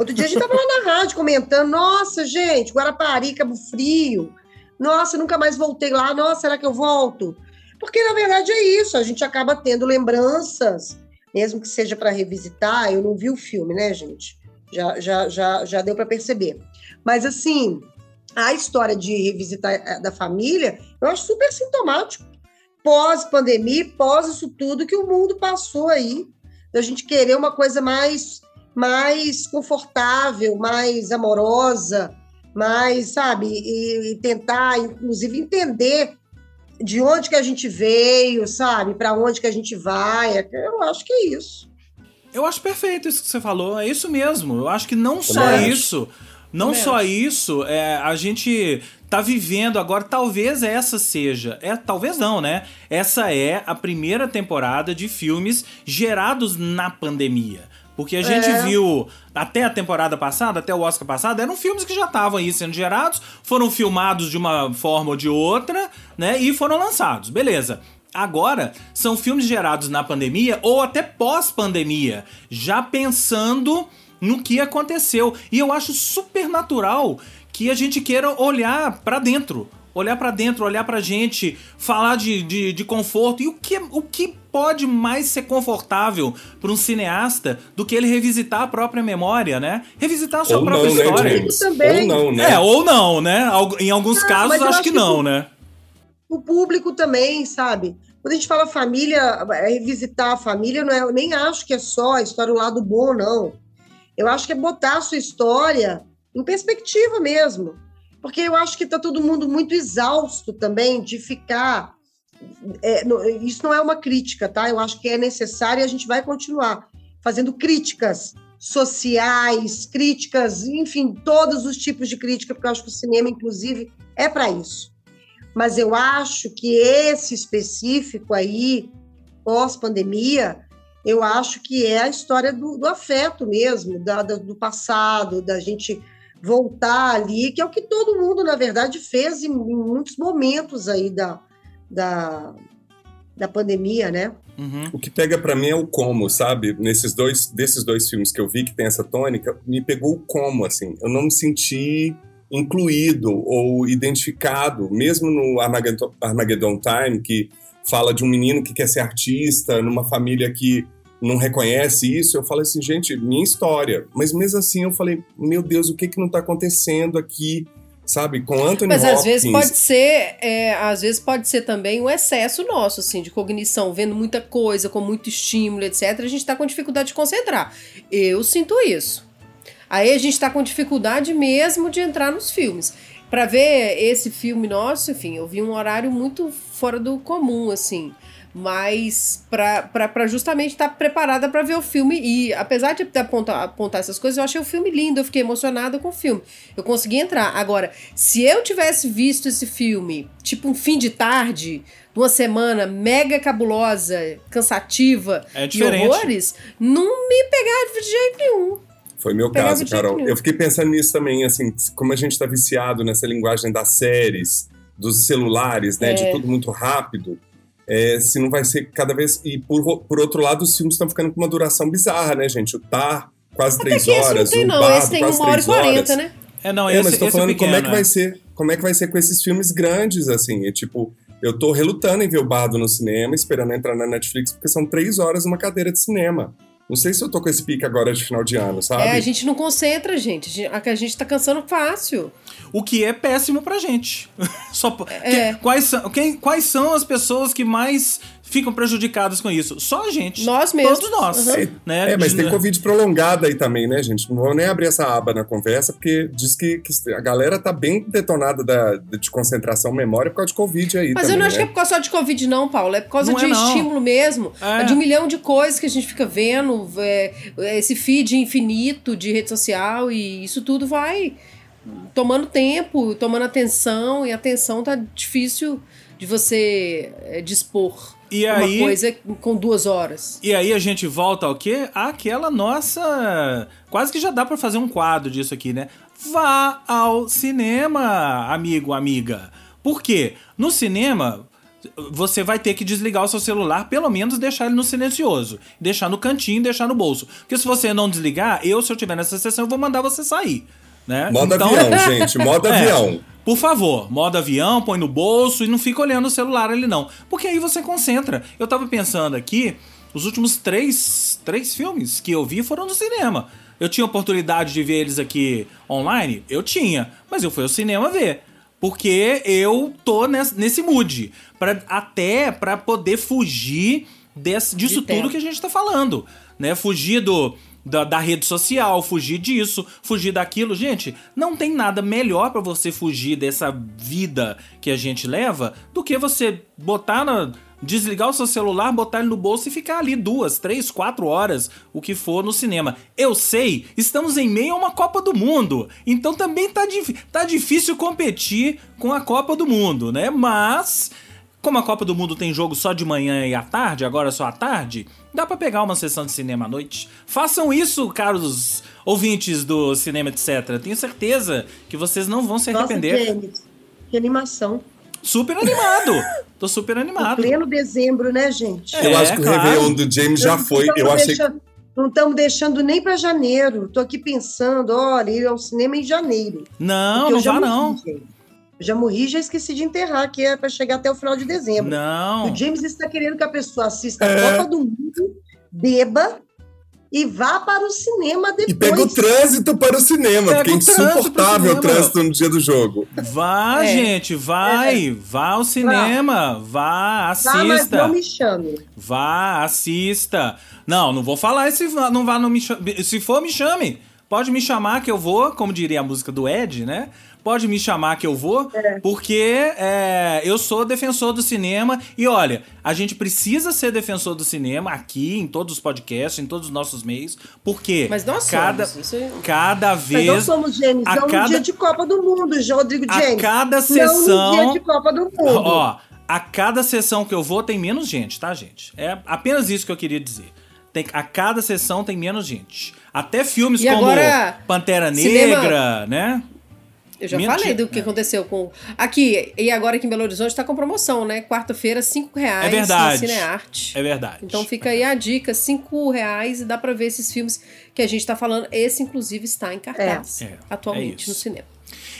Outro dia a gente estava lá na rádio comentando, nossa, gente, Guarapari, Cabo Frio, nossa, nunca mais voltei lá. Nossa, será que eu volto? Porque na verdade é isso, a gente acaba tendo lembranças, mesmo que seja para revisitar. Eu não vi o filme, né, gente? Já, já, já, já deu para perceber. Mas assim, a história de revisitar eh, da família, eu acho super sintomático. Pós-pandemia, pós isso tudo que o mundo passou aí, da gente querer uma coisa mais, mais confortável, mais amorosa, mas, sabe, e, e tentar, inclusive, entender de onde que a gente veio, sabe, para onde que a gente vai. É eu acho que é isso. Eu acho perfeito isso que você falou, é isso mesmo. Eu acho que não só isso, não só isso, é, a gente tá vivendo agora, talvez essa seja, é, talvez não, né? Essa é a primeira temporada de filmes gerados na pandemia. Porque a gente é. viu até a temporada passada, até o Oscar passado, eram filmes que já estavam aí sendo gerados, foram filmados de uma forma ou de outra, né? E foram lançados. Beleza. Agora, são filmes gerados na pandemia ou até pós-pandemia, já pensando no que aconteceu. E eu acho super natural que a gente queira olhar para dentro olhar para dentro, olhar pra gente, falar de, de, de, conforto. E o que, o que pode mais ser confortável para um cineasta do que ele revisitar a própria memória, né? Revisitar a sua ou própria não, né, história. Né, ou não, né? É, ou não, né? Em alguns casos, acho, que, que não, né? O público também, sabe? Quando a gente fala família, é, revisitar a família, não é, eu nem acho que é só a história do lado bom, não. Eu acho que é botar a sua história em perspectiva mesmo porque eu acho que está todo mundo muito exausto também de ficar. É, no, isso não é uma crítica, tá? Eu acho que é necessário e a gente vai continuar fazendo críticas sociais, críticas, enfim, todos os tipos de crítica, porque eu acho que o cinema, inclusive, é para isso. Mas eu acho que esse específico aí, pós-pandemia, eu acho que é a história do, do afeto mesmo, da, do passado, da gente voltar ali, que é o que todo mundo, na verdade, fez em, muitos momentos aí da, da, da pandemia, né? Uhum. O que pega para mim é o como, sabe? Nesses dois, desses dois filmes que eu vi que tem essa tônica, me pegou o como, assim. Eu não me senti incluído ou identificado, mesmo no Armageddon, Armageddon Time, que fala de um menino que quer ser artista, numa família que não reconhece isso, eu falei assim, gente, minha história. Mas mesmo assim eu falei, meu Deus, o que que não está acontecendo aqui? Sabe, com Anthony Mas Hopkins. às vezes pode ser, é, às vezes pode ser também um excesso nosso, assim, de cognição, vendo muita coisa, com muito estímulo, etc. A gente está com dificuldade de concentrar. Eu sinto isso. Aí a gente está com dificuldade mesmo de entrar nos filmes. Para ver esse filme nosso, enfim, eu vi um horário muito fora do comum, assim mas para justamente estar tá preparada para ver o filme. E apesar de apontar, apontar essas coisas, eu achei o filme lindo, eu fiquei emocionada com o filme. Eu consegui entrar. Agora, se eu tivesse visto esse filme, tipo um fim de tarde, uma semana mega cabulosa, cansativa é e horrores, não me pegava de jeito nenhum. Foi meu Pegava caso, de Carol. nenhum. Eu fiquei pensando nisso também, assim, como a gente está viciado nessa linguagem das séries, dos celulares, né, É. de tudo muito rápido. É, se não vai ser cada vez. E por, por outro lado, os filmes estão ficando com uma duração bizarra, né, gente? O Tar, quase Até três que esse não horas. tem, o não. Bardo, Esse tem quase uma hora e três horas. quarenta, né? É, não, É, esse, mas tô esse falando pequeno, como é que é. vai ser. Como é que vai ser com esses filmes grandes, assim? É tipo, eu tô relutando em ver o Bardo no cinema, esperando entrar na Netflix, porque são três horas numa cadeira de cinema. Não sei se eu tô com esse pique agora de final de ano, sabe? É, a gente não concentra, gente. A gente- A gente tá cansando fácil. O que é péssimo pra gente. [laughs] Só, É. que- quais, são, quem, quais são as pessoas que mais ficam prejudicadas com isso? Só a gente. Nós mesmos. Todos nós. Uhum. Né? É, mas tem Covid prolongada aí também, né, gente? Não vou nem abrir essa aba na conversa, porque diz que, que a galera tá bem detonada da, de concentração memória por causa de Covid aí Mas também, eu não acho que né? é por causa só de Covid, não, Paulo. É por causa Não de é, estímulo mesmo. É. É de um milhão de coisas que a gente fica vendo. é, esse feed infinito de rede social e isso tudo vai tomando tempo, tomando atenção. E a atenção tá difícil de você é, dispor E uma aí- coisa com duas horas. E aí a gente volta ao quê? Àquela nossa. Quase que já dá pra fazer um quadro disso aqui, né? Vá ao cinema, amigo, amiga. Por quê? No cinema, você vai ter que desligar o seu celular, pelo menos deixar ele no silencioso. Deixar no cantinho, deixar no bolso. Porque se você não desligar, eu, se eu tiver nessa sessão, eu vou mandar você sair. Né? Modo Então- avião, [laughs] gente. Modo É. avião. Por favor, modo avião, põe no bolso e não fica olhando o celular ali não. Porque aí você concentra. Eu tava pensando aqui, os últimos três, três filmes que eu vi foram no cinema. Eu tinha oportunidade de ver eles aqui online? Eu tinha, mas eu fui ao cinema ver. Porque eu tô nesse, nesse mood. Pra, até pra poder fugir desse, disso tela. tudo que a gente tá falando. Né? Fugir do, da, da rede social, fugir disso, fugir daquilo. Gente, não tem nada melhor pra você fugir dessa vida que a gente leva do que você botar na. Desligar o seu celular, botar ele no bolso e ficar ali duas, três, quatro horas, o que for no cinema. Eu sei, estamos em meio a uma Copa do Mundo, então também tá, tá difícil competir com a Copa do Mundo, né? Mas como a Copa do Mundo tem jogo só de manhã e à tarde, agora só à tarde, dá pra pegar uma sessão de cinema à noite. Façam isso, caros ouvintes do cinema, etc. Tenho certeza que vocês não vão se Nossa, arrepender. James, que animação. Super animado. Tô super [laughs] Em animado. pleno dezembro, né, gente? É, eu acho que o claro. Réveillon do James já Não foi. Eu achei deixando- Não estamos deixando nem para janeiro. Tô aqui pensando, olha, ir ao cinema em janeiro. Não, não já vá não. gente. Já morri e já esqueci de enterrar, que é para chegar até o final de dezembro. Não. O James está querendo que a pessoa assista É. a Copa do Mundo, beba e vá para o cinema depois. E pega o trânsito para o cinema, Pega porque é o trânsito pro insuportável o cinema. trânsito no dia do jogo. Vá, É. gente, vai. Vá ao cinema. Vá, Vá, mas assista. não me chame. Vá, assista. Não, não vou falar se vá- não vá, não me chame. Se for, me chame. Pode me chamar que eu vou, como diria a música do Ed, né? Pode me chamar que eu vou, porque é, eu sou defensor do cinema. E olha, a gente precisa ser defensor do cinema aqui, em todos os podcasts, em todos os nossos meios, porque Mas nós cada, somos, é- cada Mas vez. nós somos gênios, a não cada- no dia de Copa do Mundo, Rodrigo A James. cada Não sessão- no dia de Copa do Mundo. Ó, a cada sessão que eu vou tem menos gente, tá, gente? É apenas isso que eu queria dizer. Tem, a cada sessão tem menos gente. Até filmes E como agora, Pantera cinema- Negra, né? Eu já Mentira. falei do que aconteceu com. Aqui, e agora aqui em Belo Horizonte tá com promoção, né? Quarta-feira, 5 reais É verdade. Cinearte. É verdade. Então fica aí a dica, 5 reais e dá pra ver esses filmes que a gente tá falando. Esse, inclusive, está em cartaz É. É, é atualmente no cinema.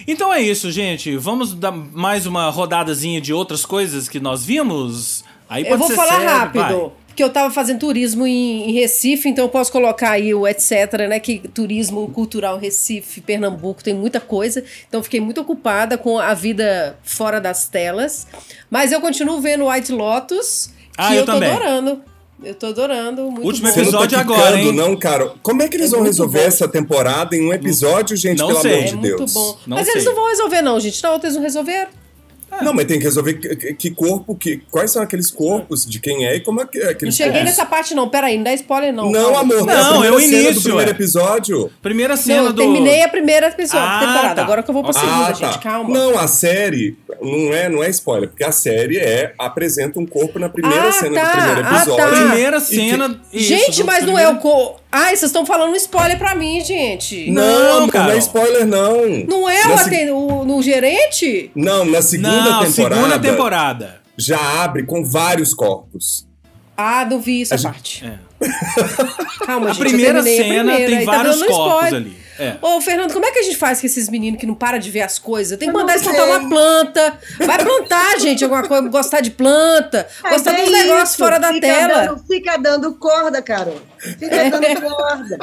Então é isso, gente. Vamos dar mais uma rodadazinha de outras coisas que nós vimos? Aí pode Eu vou falar série, rápido. vai. Porque eu tava fazendo turismo em, em Recife, então eu posso colocar aí o etc, né? Que turismo cultural Recife, Pernambuco, tem muita coisa. Então eu fiquei muito ocupada com a vida fora das telas. Mas eu continuo vendo White Lotus, que Ah, eu eu, tô também. adorando. Eu tô adorando. Muito Último bom. Você não tá Episódio quicando, agora, hein? não, cara. Como é que eles É vão muito resolver bom. essa temporada em um episódio, gente, Não pelo sei. amor É de muito Deus? bom. Não Mas sei. eles não vão resolver, não, gente. Não, eles não resolveram. Não, mas tem que resolver que, que- corpo, que, quais são aqueles corpos, de quem é e como é que é Não cheguei corpos. nessa parte, não. Peraí, não dá spoiler, não. Não, amor, Não, a primeira é o cena início, do primeiro ué. episódio. Primeira Não, cena eu do. terminei a primeira episódio, Ah, temporada. tá. Agora que eu vou pra segunda, Ah, gente. tá. Calma. Não, a série não é, não é spoiler, porque a série é apresenta um corpo na primeira Ah, cena tá. do primeiro Ah, episódio. tá. Primeira E que- cena. isso, Gente, mas não primeiro- é o. Co... Ai, vocês estão falando um spoiler pra mim, gente. Não, Não, cara. não é spoiler, não. Não é Na o, se- o- no gerente? Não, na segunda Não, temporada. segunda temporada. Já abre com vários corpos. Ah, não vi essa A gente- parte. É. Calma, A gente. primeira a cena primeira, tem aí tá vários dando corpos spoiler. ali. É. Ô, Fernando, como é que a gente faz com esses meninos que não param de ver as coisas? Tenho que mandar não eles plantar uma planta. Vai plantar, [laughs] gente, alguma coisa. Gostar de planta. É, Gostar é dos negócios fora da Fica tela. Dando, fica dando corda, Carol. Fica É. dando corda.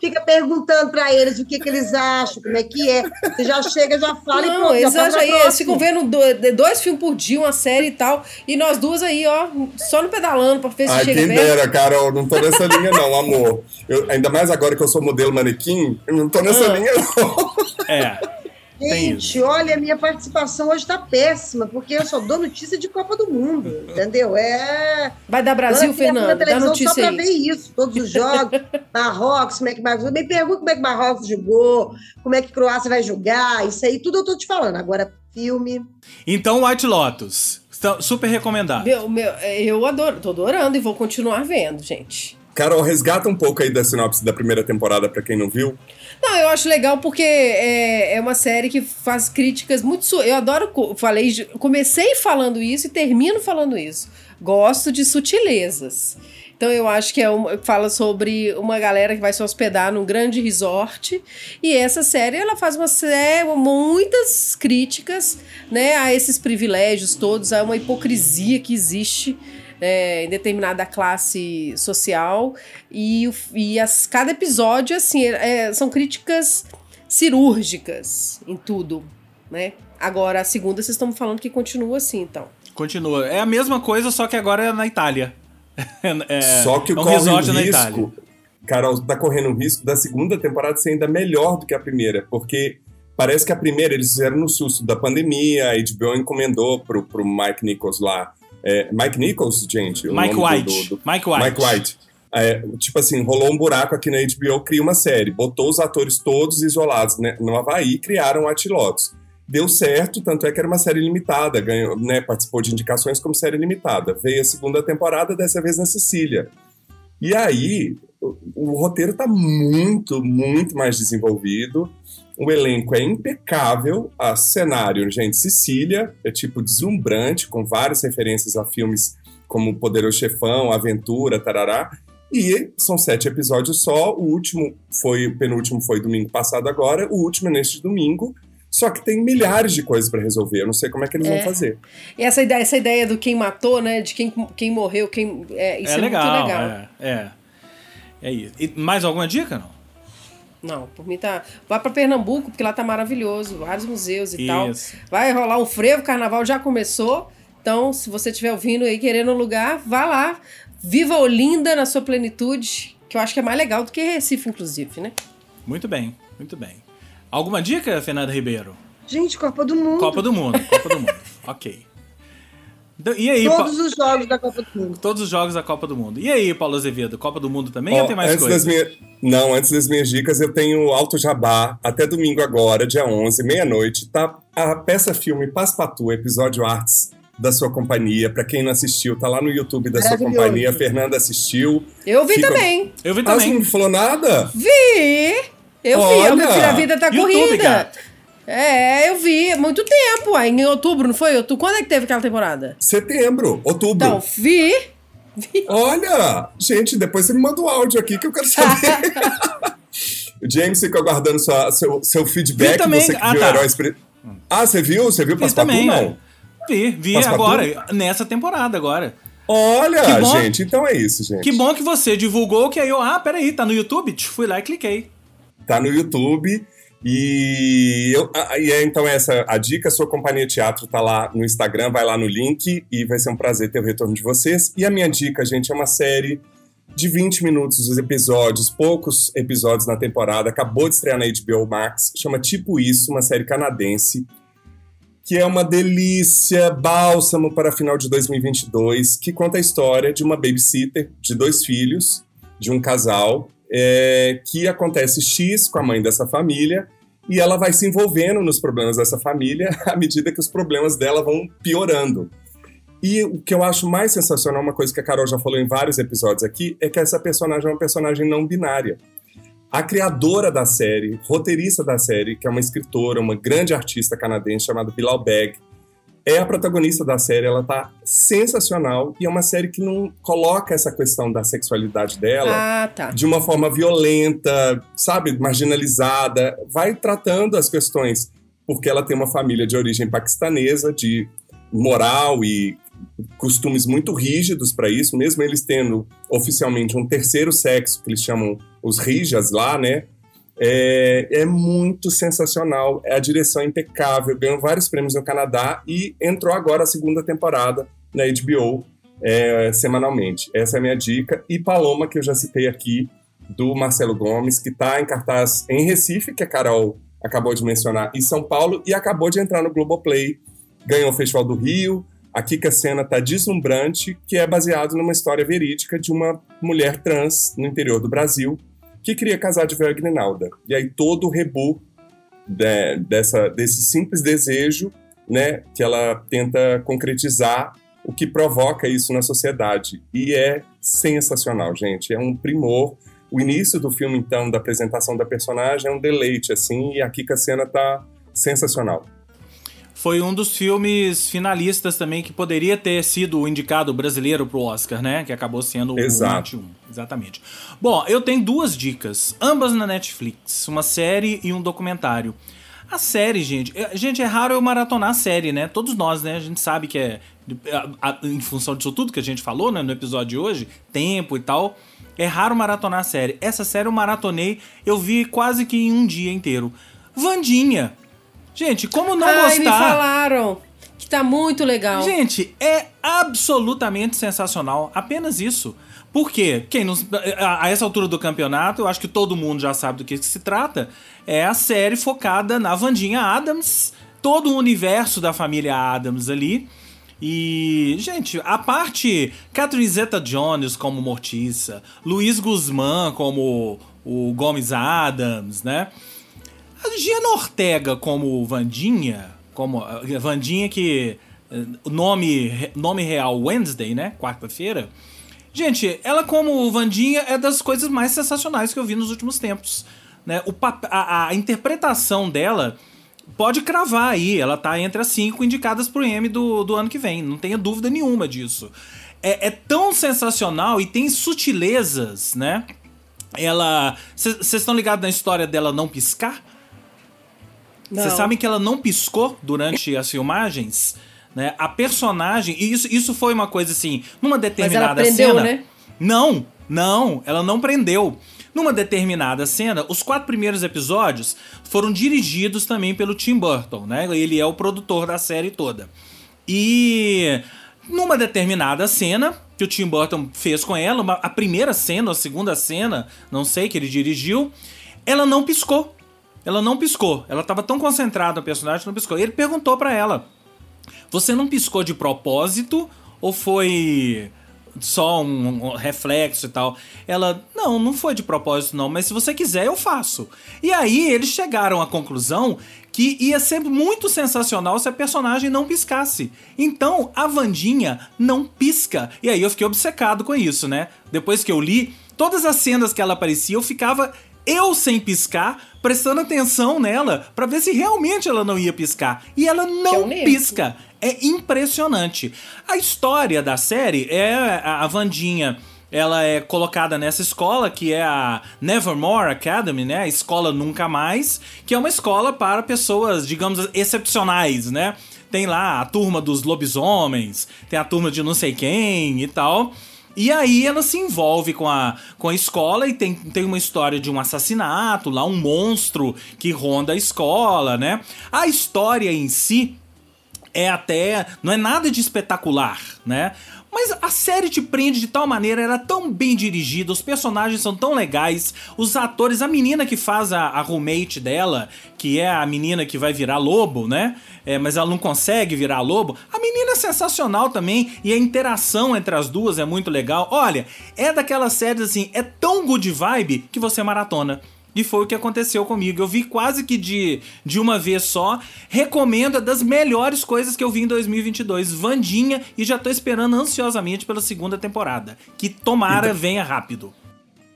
Fica perguntando pra eles o que, que eles acham, como é que é. Você já chega, já fala e Não, pronto. eles, já aí, eles ficam vendo do- dois filmes por dia, uma série e tal. E nós duas aí, ó, só no pedalando pra ver se Ai, chega quem perto. dera, Carol. Não tô nessa linha, não, amor. Eu- ainda mais agora que eu sou modelo manequim, eu não tô nessa Ah. linha, não. É. Gente, olha, a minha participação hoje tá péssima, porque eu só dou notícia de Copa do Mundo, entendeu? É. Vai dar Brasil, Fernando? na Dá televisão só notícia pra aí. ver isso, todos os jogos, [laughs] Marrocos, como é que Marrocos. Me pergunta como é que Marrocos jogou, como é que Croácia vai jogar, isso aí tudo eu tô te falando. Agora, filme. Então, White Lotus. Super recomendado. Meu, meu, eu adoro, tô adorando e vou continuar vendo, gente. Carol, resgata um pouco aí da sinopse da primeira temporada pra quem não viu. Não, eu acho legal porque é, é uma série que faz críticas muito. su- Eu adoro. Falei, comecei falando isso e termino falando isso. Gosto de sutilezas. Então eu acho que é uma, fala sobre uma galera que vai se hospedar num grande resort e essa série ela faz uma série muitas críticas, né, a esses privilégios todos, a uma hipocrisia que existe é, em determinada classe social e, o- e as, cada episódio assim é- são críticas cirúrgicas em tudo, né? Agora a segunda vocês estão falando que continua assim, então. Continua. É a mesma coisa, só que agora é na Itália. [laughs] É, Só que é um corre o resort na Itália. risco. Carol, tá correndo o risco da segunda temporada ser ainda melhor do que a primeira, porque parece que a primeira eles fizeram no susto da pandemia, a HBO encomendou pro, pro Mike Nichols lá. É, Mike Nichols, gente? o Mike White. do- do- Mike White. Mike White. É, tipo assim, rolou um buraco aqui na HBO, cria uma série, botou os atores todos isolados né, no Havaí e criaram a Lotus. Deu certo, tanto é que era uma série limitada, ganhou, né, participou de indicações como série limitada. Veio a segunda temporada, dessa vez na Sicília. E aí, o, o roteiro tá muito, muito mais desenvolvido. O elenco é impecável. A cenário, gente, Sicília é tipo deslumbrante, com várias referências a filmes como Poderoso Chefão, Aventura, tarará. E são sete episódios só. O último foi, o penúltimo foi domingo passado agora. O último é neste domingo. Só que tem milhares de coisas pra resolver. Eu não sei como é que eles É. vão fazer. E essa ideia, essa ideia do quem matou, né? De quem, quem morreu, quem. É, isso é, é legal. muito legal. É, é. É isso. E mais alguma dica, não? Não, por mim tá. Vai pra Pernambuco, porque lá tá maravilhoso, vários museus e tal. Isso. Vai rolar um frevo, o carnaval já começou. Então, se você estiver ouvindo aí, querendo um lugar, vá lá. Viva Olinda na sua plenitude, que eu acho que é mais legal do que Recife, inclusive, né? Muito bem, muito bem. Alguma dica, Fernanda Ribeiro? Gente, Copa do Mundo. Copa do Mundo, Copa do Mundo. [laughs] ok. Então, e aí, Todos Pa- os jogos da Copa do Mundo. todos os jogos da Copa do Mundo. E aí, Paulo Azevedo, Copa do Mundo também Ó, ou tem mais antes coisa? das minhas, não, antes das minhas dicas, eu tenho Alto Jabá, até domingo agora, dia 11, meia-noite, tá a peça filme Paspatu, episódio Arts da sua companhia. Pra quem não assistiu, tá lá no YouTube da sua companhia. Fernanda assistiu. Eu vi Fica- também. Eu vi Ah, você também. não me falou nada? Vi! Eu vi, Olha! eu meu filho, a vida tá YouTube, corrida. gato. É, eu vi, há muito tempo. Aí em outubro, não foi? Outubro. Quando é que teve aquela temporada? Setembro, outubro. Então, vi. Olha! Gente, depois você me manda o áudio aqui que eu quero saber. [laughs] o James fica aguardando sua- seu, seu feedback. Vi também. Você que Ah, viu tá. Heróis Pre- Ah, você viu? Você viu Vi Paspatu? também, Não. é. Vi, vi Paspatu? agora, nessa temporada agora. Olha, bom. gente, então é isso, gente. Que bom que você divulgou que aí eu, ah, peraí, tá no YouTube? Fui lá e cliquei. Tá no YouTube. E, eu, é, então essa a dica, sua companhia teatro tá lá no Instagram, vai lá no link e vai ser um prazer ter o retorno de vocês. E a minha dica, gente, é uma série de 20 minutos os episódios, poucos episódios na temporada, acabou de estrear na HBO Max, chama Tipo Isso, uma série canadense, que é uma delícia, bálsamo para final de 2022, que conta a história de uma babysitter de dois filhos, de um casal, é, que acontece X com a mãe dessa família e ela vai se envolvendo nos problemas dessa família [laughs] à medida que os problemas dela vão piorando. E o que eu acho mais sensacional, uma coisa que a Carol já falou em vários episódios aqui, é que essa personagem é uma personagem não binária. A criadora da série, roteirista da série, que é uma escritora, uma grande artista canadense chamada Bilal Beg, é a protagonista da série. Ela tá sensacional e é uma série que não coloca essa questão da sexualidade dela Ah, tá. de uma forma violenta, sabe, marginalizada, vai tratando as questões, porque ela tem uma família de origem paquistanesa, de moral e costumes muito rígidos para isso, mesmo eles tendo oficialmente um terceiro sexo, que eles chamam os rijas lá, né? É, é muito sensacional, é a direção impecável, ganhou vários prêmios no Canadá e entrou agora a segunda temporada na HBO é, semanalmente. Essa é a minha dica. E Paloma, que eu já citei aqui, do Marcelo Gomes, que está em cartaz em Recife, que a Carol acabou de mencionar, e São Paulo, e acabou de entrar no Globoplay. Ganhou o Festival do Rio. A Kika Cena tá deslumbrante, que é baseado numa história verídica de uma mulher trans no interior do Brasil que queria casar de véu e grinalda. E aí todo o rebu de- dessa, desse simples desejo, né, que ela tenta concretizar, o que provoca isso na sociedade. E é sensacional, gente. É um primor. O início do filme, então, da apresentação da personagem é um deleite, assim, e a Kika Cena tá sensacional. Foi um dos filmes finalistas também que poderia ter sido o indicado brasileiro pro Oscar, né? Que acabou sendo Exato. o 21. Exatamente. Bom, eu tenho duas dicas, ambas na Netflix, uma série e um documentário. A série, gente, é- gente, é raro eu maratonar a série, né? Todos nós, né? A gente sabe que é a- em função disso tudo que a gente falou, né, no episódio de hoje, tempo e tal. É raro maratonar a série. Essa série eu maratonei, eu vi quase que em um dia inteiro. Vandinha. Gente, como não Ai, me gostar? falaram que tá muito legal. Gente, é absolutamente sensacional. Apenas isso. Por quê? Quem não, a, a essa altura do campeonato, eu acho que todo mundo já sabe do que, que se trata. É a série focada na Vandinha Adams, todo o universo da família Adams ali. E, gente, a parte Catherine Zeta-Jones como Mortiça, Luiz Guzmán como o Gomes Adams, né? A Giana Ortega como Vandinha, como Vandinha que eh, nome nome real Wednesday, né? Quarta-feira. Gente, ela como Vandinha é das coisas mais sensacionais que eu vi nos últimos tempos, né? O a, a interpretação dela pode cravar aí, ela tá entre as cinco indicadas pro M do, do ano que vem, não tenha dúvida nenhuma disso. É, é tão sensacional e tem sutilezas, né? Ela. Vocês estão ligados na história dela não piscar? Não. Vocês sabem que ela não piscou durante as filmagens? Né? A personagem. E isso, isso foi uma coisa assim. Numa determinada prendeu, cena. né? Não, não, ela não prendeu. Numa determinada cena, os quatro primeiros episódios foram dirigidos também pelo Tim Burton, né? Ele é o produtor da série toda. E numa determinada cena que o Tim Burton fez com ela, uma- a primeira cena, a segunda cena, não sei, que ele dirigiu, ela não piscou. Ela não piscou. Ela tava tão concentrada no personagem que não piscou. Ele perguntou para ela: Você não piscou de propósito ou foi só um, um, reflexo e tal. Ela, não, não foi de propósito não, mas se você quiser eu faço. E aí eles chegaram à conclusão que ia ser muito sensacional se a personagem não piscasse. Então a Vandinha não pisca. E aí eu fiquei obcecado com isso, né? Depois que eu li, todas as cenas que ela aparecia, eu ficava eu sem piscar, prestando atenção nela para ver se realmente ela não ia piscar. E ela não pisca. É impressionante. A história da série é a Vandinha ela é colocada nessa escola que é a Nevermore Academy, né? A escola Nunca Mais, que é uma escola para pessoas, digamos, excepcionais, né? Tem lá a turma dos lobisomens, tem a turma de não sei quem e tal. E aí ela se envolve com a, com a escola e tem, tem uma história de um assassinato, lá um monstro que ronda a escola, né? A história em si é até. não é nada de espetacular, né? Mas a série te prende de tal maneira, era é tão bem dirigida, os personagens são tão legais, os atores, a menina que faz a, a roommate dela, que é a menina que vai virar lobo, né? É, mas ela não consegue virar lobo. A menina é sensacional também e a interação entre as duas é muito legal. Olha, é daquelas séries assim, é tão good vibe que você maratona. E foi o que aconteceu comigo. Eu vi quase que de, de uma vez só. Recomendo, é das melhores coisas que eu vi em 2022. Vandinha, e já tô esperando ansiosamente pela segunda temporada. Que tomara então, venha rápido.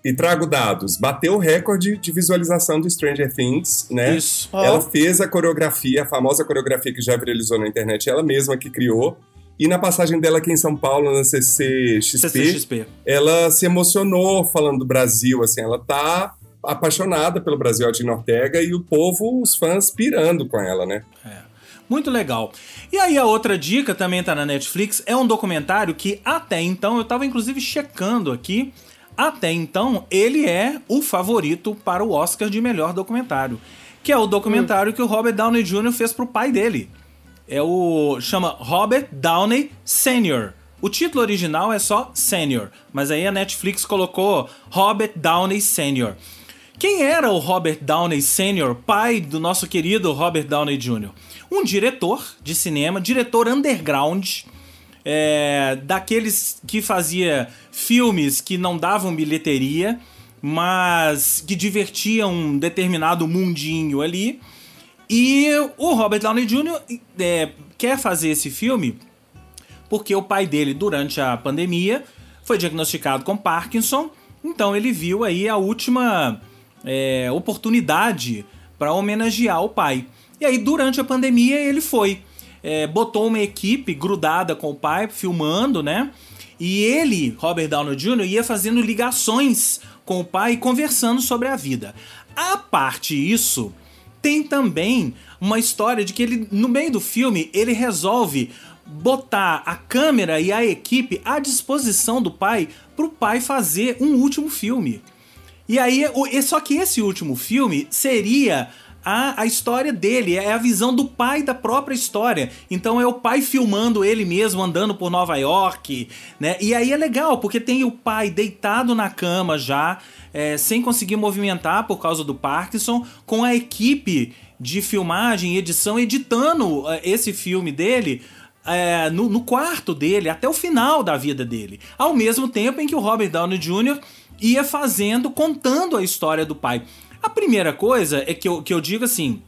E trago dados. Bateu o recorde de visualização do Stranger Things, né? Isso. Ela fez a coreografia, a famosa coreografia que já viralizou na internet, ela mesma que criou. E na passagem dela aqui em São Paulo, na CCXP, CCXP. ela se emocionou falando do Brasil, assim, ela tá apaixonada pelo Brasil de Ortega e o povo, os fãs pirando com ela, né? É. Muito legal. E aí a outra dica também tá na Netflix, é um documentário que até então, eu tava inclusive checando aqui, até então ele é o favorito para o Oscar de melhor documentário, que é o documentário hum. que o Robert Downey Jr. fez pro pai dele. É o chama Robert Downey Sr. O título original é só Senior, mas aí a Netflix colocou Robert Downey Sr. Quem era o Robert Downey Sr., pai do nosso querido Robert Downey Jr.? Um diretor de cinema, diretor underground, é, daqueles que fazia filmes que não davam bilheteria, mas que divertiam um determinado mundinho ali. E o Robert Downey Jr. É, quer fazer esse filme porque o pai dele, durante a pandemia, foi diagnosticado com Parkinson. Então ele viu aí a última é, oportunidade para homenagear o pai. E aí, durante a pandemia, ele foi. É, botou uma equipe grudada com o pai, filmando, né? E ele, Robert Downey Jr., ia fazendo ligações com o pai conversando sobre a vida. A parte isso, tem também uma história de que ele, no meio do filme, ele resolve botar a câmera e a equipe à disposição do pai para o pai fazer um último filme. E aí, só que esse último filme seria a, a história dele, é a visão do pai da própria história. Então é o pai filmando ele mesmo andando por Nova York, né? E aí é legal, porque tem o pai deitado na cama já, é, sem conseguir movimentar por causa do Parkinson, com a equipe de filmagem e edição editando é, esse filme dele é, no, no, quarto dele, até o final da vida dele. Ao mesmo tempo em que o Robert Downey Jr. ia fazendo, contando a história do pai. A primeira coisa é que eu, que eu digo assim.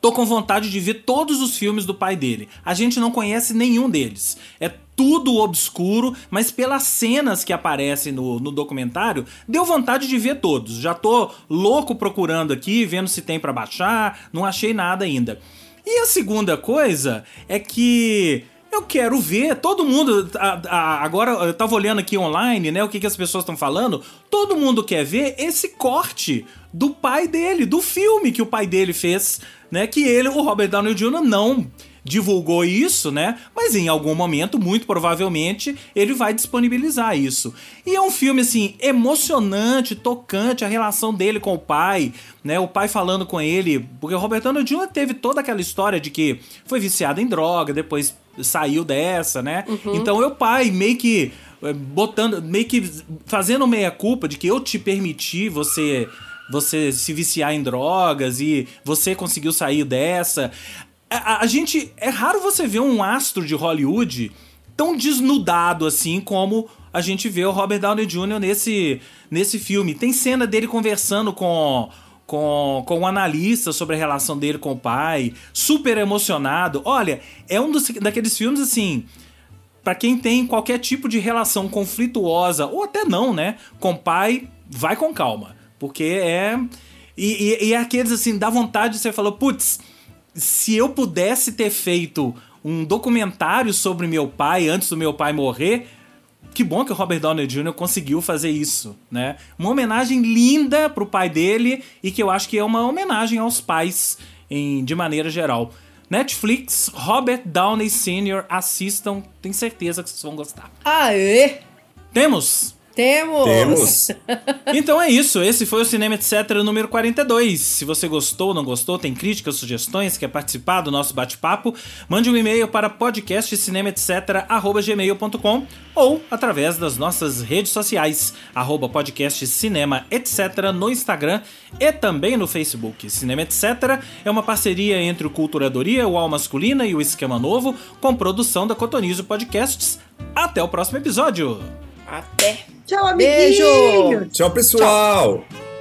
Tô com vontade de ver todos os filmes do pai dele. A gente não conhece nenhum deles. É tudo obscuro, mas pelas cenas que aparecem no, no documentário, deu vontade de ver todos. Já tô louco procurando aqui, vendo se tem para baixar, não achei nada ainda. E a segunda coisa é que eu quero ver, todo mundo. A, a, agora eu tava olhando aqui online, né? O que, que as pessoas estão falando. Todo mundo quer ver esse corte do pai dele, do filme que o pai dele fez, né? Que ele, o Robert Downey Jr., não divulgou isso, né? Mas em algum momento, muito provavelmente, ele vai disponibilizar isso. E é um filme assim emocionante, tocante, a relação dele com o pai, né? O pai falando com ele, porque o Robert Downey Jr. teve toda aquela história de que foi viciado em droga, depois saiu dessa, né? Uhum. Então o pai meio que eh, botando, meio que fazendo meia culpa de que eu te permiti você você se viciar em drogas e você conseguiu sair dessa. A, a, gente. É raro você ver um astro de Hollywood tão desnudado assim como a gente vê o Robert Downey Jr. nesse, nesse filme. Tem cena dele conversando com, com, com um analista sobre a relação dele com o pai, super emocionado. Olha, é um dos, daqueles filmes assim. Para quem tem qualquer tipo de relação conflituosa, ou até não, né? Com o pai, vai com calma. Porque é. E, e, e é aqueles assim, dá vontade de você falar, putz, se eu pudesse ter feito um documentário sobre meu pai antes do meu pai morrer, que bom que o Robert Downey Jr. conseguiu fazer isso, né? Uma homenagem linda pro pai dele e que eu acho que é uma homenagem aos pais em, de maneira geral. Netflix, Robert Downey Sr. assistam, tenho certeza que vocês vão gostar. Aê! Temos temos! Temos! [laughs] então é isso, esse foi o Cinema Etc. número 42. Se você gostou ou não gostou, tem críticas, sugestões, quer participar do nosso bate-papo, mande um e-mail para podcastcinemaetc.gmail.com ou através das nossas redes sociais, arroba podcastcinema, etc. no Instagram e também no Facebook. Cinema Etc. é uma parceria entre o Culturadoria, o Al Masculina e o Esquema Novo, com produção da Cotonizo Podcasts. Até o próximo episódio! Até! Tchau, amiguinho! Beijo! Tchau, pessoal! Tchau.